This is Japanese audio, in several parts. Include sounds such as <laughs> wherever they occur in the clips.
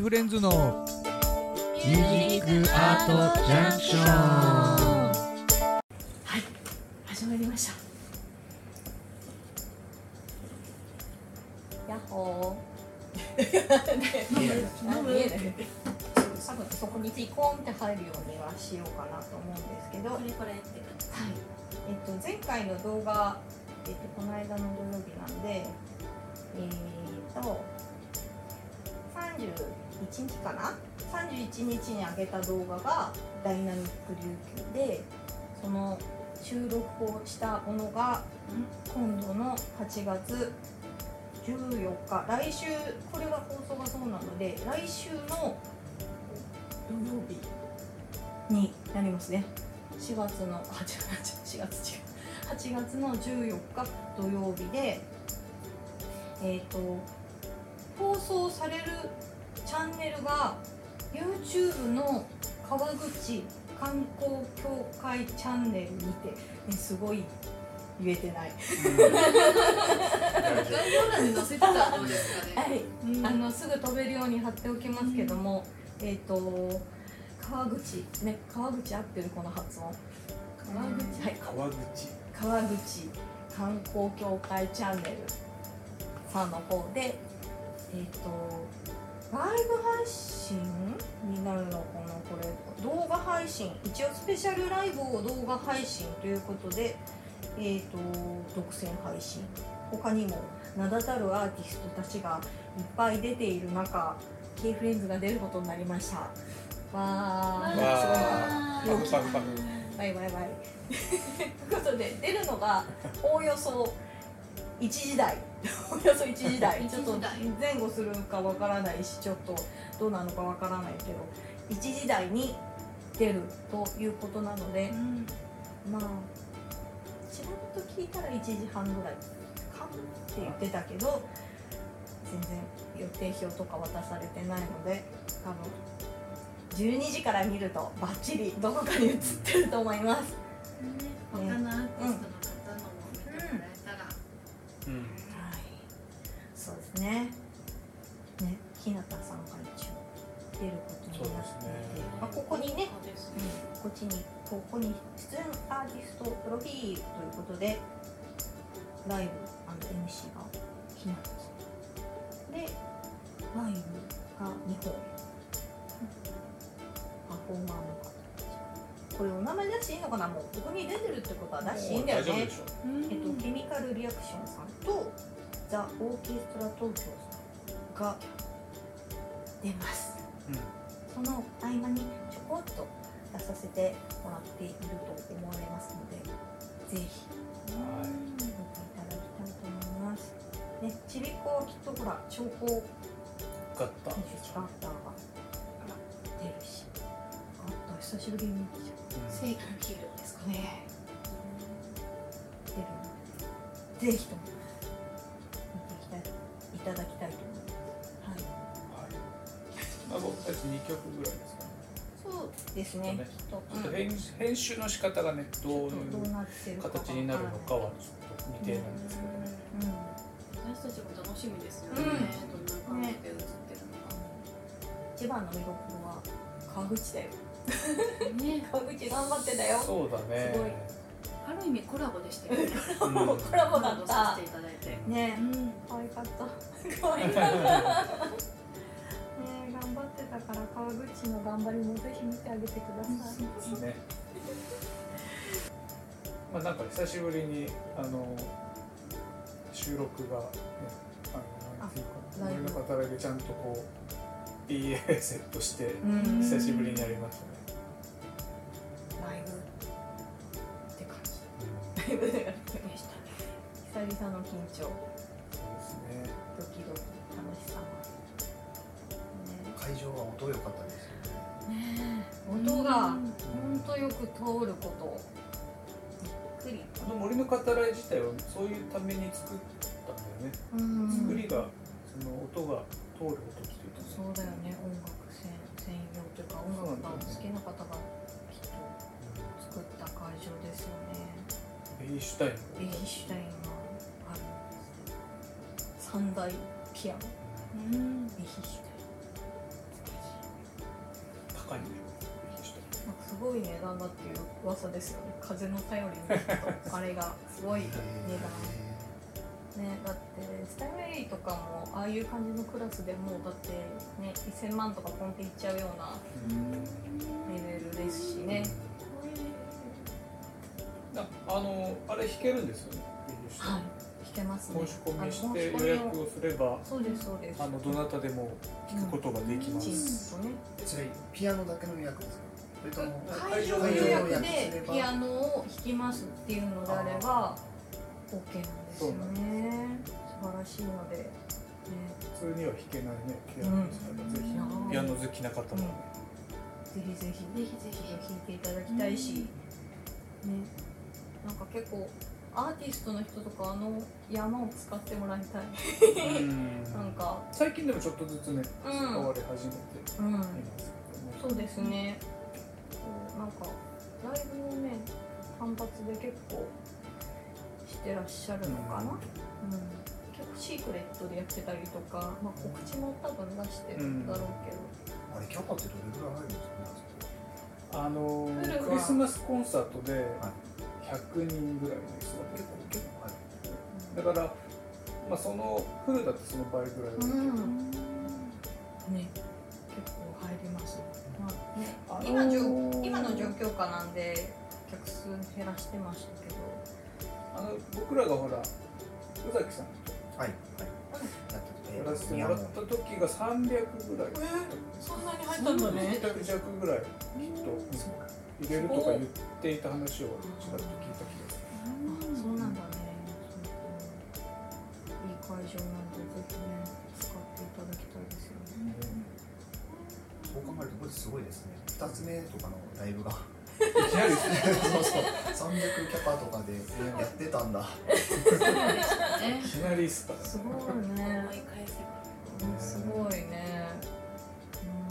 フレンズのミュージックアートジャンクションはい始まりました。やっほー。<laughs> 見えないあ見えない多分そこにピコンって入るようにはしようかなと思うんですけど、はいこれこれって感えっと、前回の動画、えっと、この間の土曜日なんでえー、と1日かな？31日に上げた動画がダイナミック琉球でその収録をしたものが今度の8月14日。来週これが放送がそうなので来週の土曜日になりますね。4月の8月違う。8月の14日土曜日でえっ、と放送されるチャンネルが YouTube の川口観光協会チャンネルにて、ね、すごい言えてない、じ概要欄に載せてたらどうですかね。はい。うん。あのすぐ飛べるように貼っておきますけども、えっ、と川口ね川口合ってるこの発音。川口？はい。川口。川口観光協会チャンネルさんの方でえっ、とライブ配信になるのかなこれ。動画配信。一応スペシャルライブを動画配信ということでえっ、と独占配信。他にも名だたるアーティストたちがいっぱい出ている中 K フレンズが出ることになりました。わー。わすごい。バイバイバイ。<laughs> ということで出るのがおおよそ1時台お <laughs> およそ1時台ちょっと前後するかわからないしちょっとどうなのかわからないけど1時台に出るということなのでうん。まあちらっと聞いたら1時半ぐらいかもって言ってたけど全然予定表とか渡されてないので多分12時から見るとバッチリどこかに映ってると思います。ね他のアーティストの方のもね。ね、日向さんが一応出ることになっていて、ね。まあここにね、そうん、こっちにここに出演アーティストプロフィールということでライブ &MC が日向さん。でライブが2本。パフォーマーの方これお名前出していいのかな？もうここに出てるってことは出していいんだよね。えっと、ケミカルリアクションさんとザ・オーケストラ東京さんが出ます。その合間にちょこっと出させてもらっていると思われますのでぜひ見ていただきたいと思います。ね、ちびっこはきっとほら超高ガッタ技術ガッターが出るしガッター久しぶりに見てきちゃ正義のヒーローですかね。出るのでぜひともただきたいと思います。はい。はい。まあ僕たち2曲ぐらいですかね。そうですね。ちょっと編編集の仕方がねどういうどうなってるか形になるのかはちょっと未定なんですけどうん。私たちも楽しみですよね、うん。どん。な感じで映ってる一番の見どころは川口だよ。のかね。<laughs> 川口頑張ってたよ。そうだね。すごいある意味コラボでしたよねうんコラボだっコラボさたせてい。ただいてねうん可愛かった。可愛かった。ね頑張ってたから川口の頑張りもぜひ見てあげてください。ね。まあなんか久しぶりにあの収録がねあのなんていうかライブ森の方でちゃんとこう PA セットしてうん久しぶりにやりましたね。じ。ライブででしたね久々の緊張、そうですね。ドキドキ、楽しさが。ね会場は音良かったですよね。ねえ音がうん本当よく通ることびっくりあの森の語らい自体はそういうために作ったんだよね。うん作りがその音が通る音っていうかね。そうだよね音楽専専用というか音楽が好きな方がきっと作った会場ですよねベイシュタインがベイシュタインがあるんです三大ピアノ。うんベイシュタイン高いんだよ。ぜひしてなんかすごい値段だっていう噂ですよね風の頼りにあれがすごい値段。ねだってスタイルエリーとかもああいう感じのクラスでもうだってね1000万とかポンっていっちゃうようなレベルですしね。ああのあれ弾けるんですよねはい。弾けますね。申し込みして予約をすればそうですそうです。あのどなたでも弾くことができまチす、ームとねそれピアノだけの予約ですか？それとも会場予約でピアノを弾きますっていうのであれば OK なんですよね。素晴らしいので、ね、普通には弾けないねピアノですから、ぜひ。うん。ピアノ好きな方もね、ぜひぜひぜひぜひ弾いていただきたいし、ねなんか結構アーティストの人とかあの山を使ってもらいたい。うん。なんか。最近でもちょっとずつね使うん。われ始めてうん。いますけども、そうですね。そうなんかライブをね単発で結構してらっしゃるのかな、うん。結構シークレットでやってたりとか、まあ、告知も多分出してるんだろうけど、あれキャパってどれぐらい入るんですか？ねあのクリスマスコンサートではい100人ぐらいですよ結構結構入るだから、まあ、そのフルだってその倍ぐらいはうん。ね結構入ります、まあねあのー今じょ今の状況下なんで客数減らしてましたけど。あの僕らがほら宇崎さんはいはい。やらせてもらった時が300ぐらいそんなに入ったんだね300弱ぐらいきっと入れるとか言っていた話をちらっと聞いた気がするそうなんだ。ねいい会場なんでぜひね使っていただ。きたいですよねそう考えるとこれすごいですね2つ目とかのライブがいきなりですねそうそう300キャパとかでやってたんだ。いきなりすかすごいね思い返せばすごいねう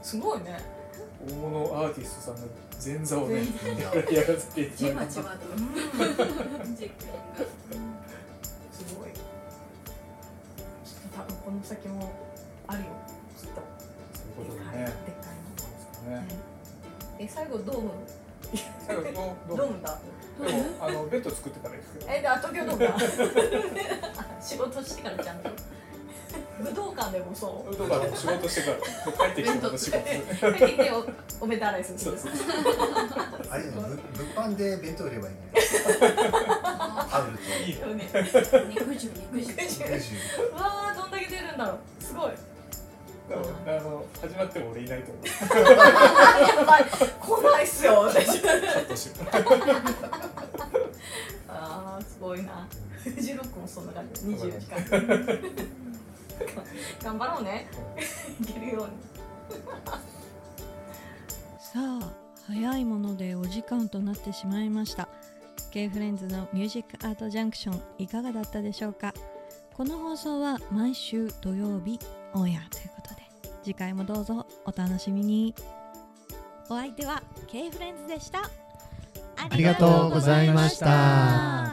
んすごいね大物アーティストさんが前座をねいややらせていたじだいてす。ごい多分この先もあるよきっとそういうことでねでっかいの、ねえ最後ドーム最後ドームだでもあのベッド作ってから行くけどえであ東京ドームだ仕事してからちゃん。と武道館でもそう。とか仕事してから帰ってきてまた仕事。帰ってきておお弁当洗いするそうそう。あれねぶ物販で弁当売ればいいねハウルと。いいねでもね肉汁肉汁。90うわーどんだけ出るんだろう。すごい。あの始まっても俺いないと思う。やばい。来ないっすよ私。<laughs> あーすごいな。フジロックもそんな感じ。24時間 <laughs> 頑張ろうね。いけるように。<laughs> さあ早いものでお時間となってしまいました。K フレンズのミュージックアートジャンクションいかがだったでしょうか？この放送は毎週土曜日オンエアということで次回もどうぞお楽しみに。お相手は K フレンズでした。ありがとうございました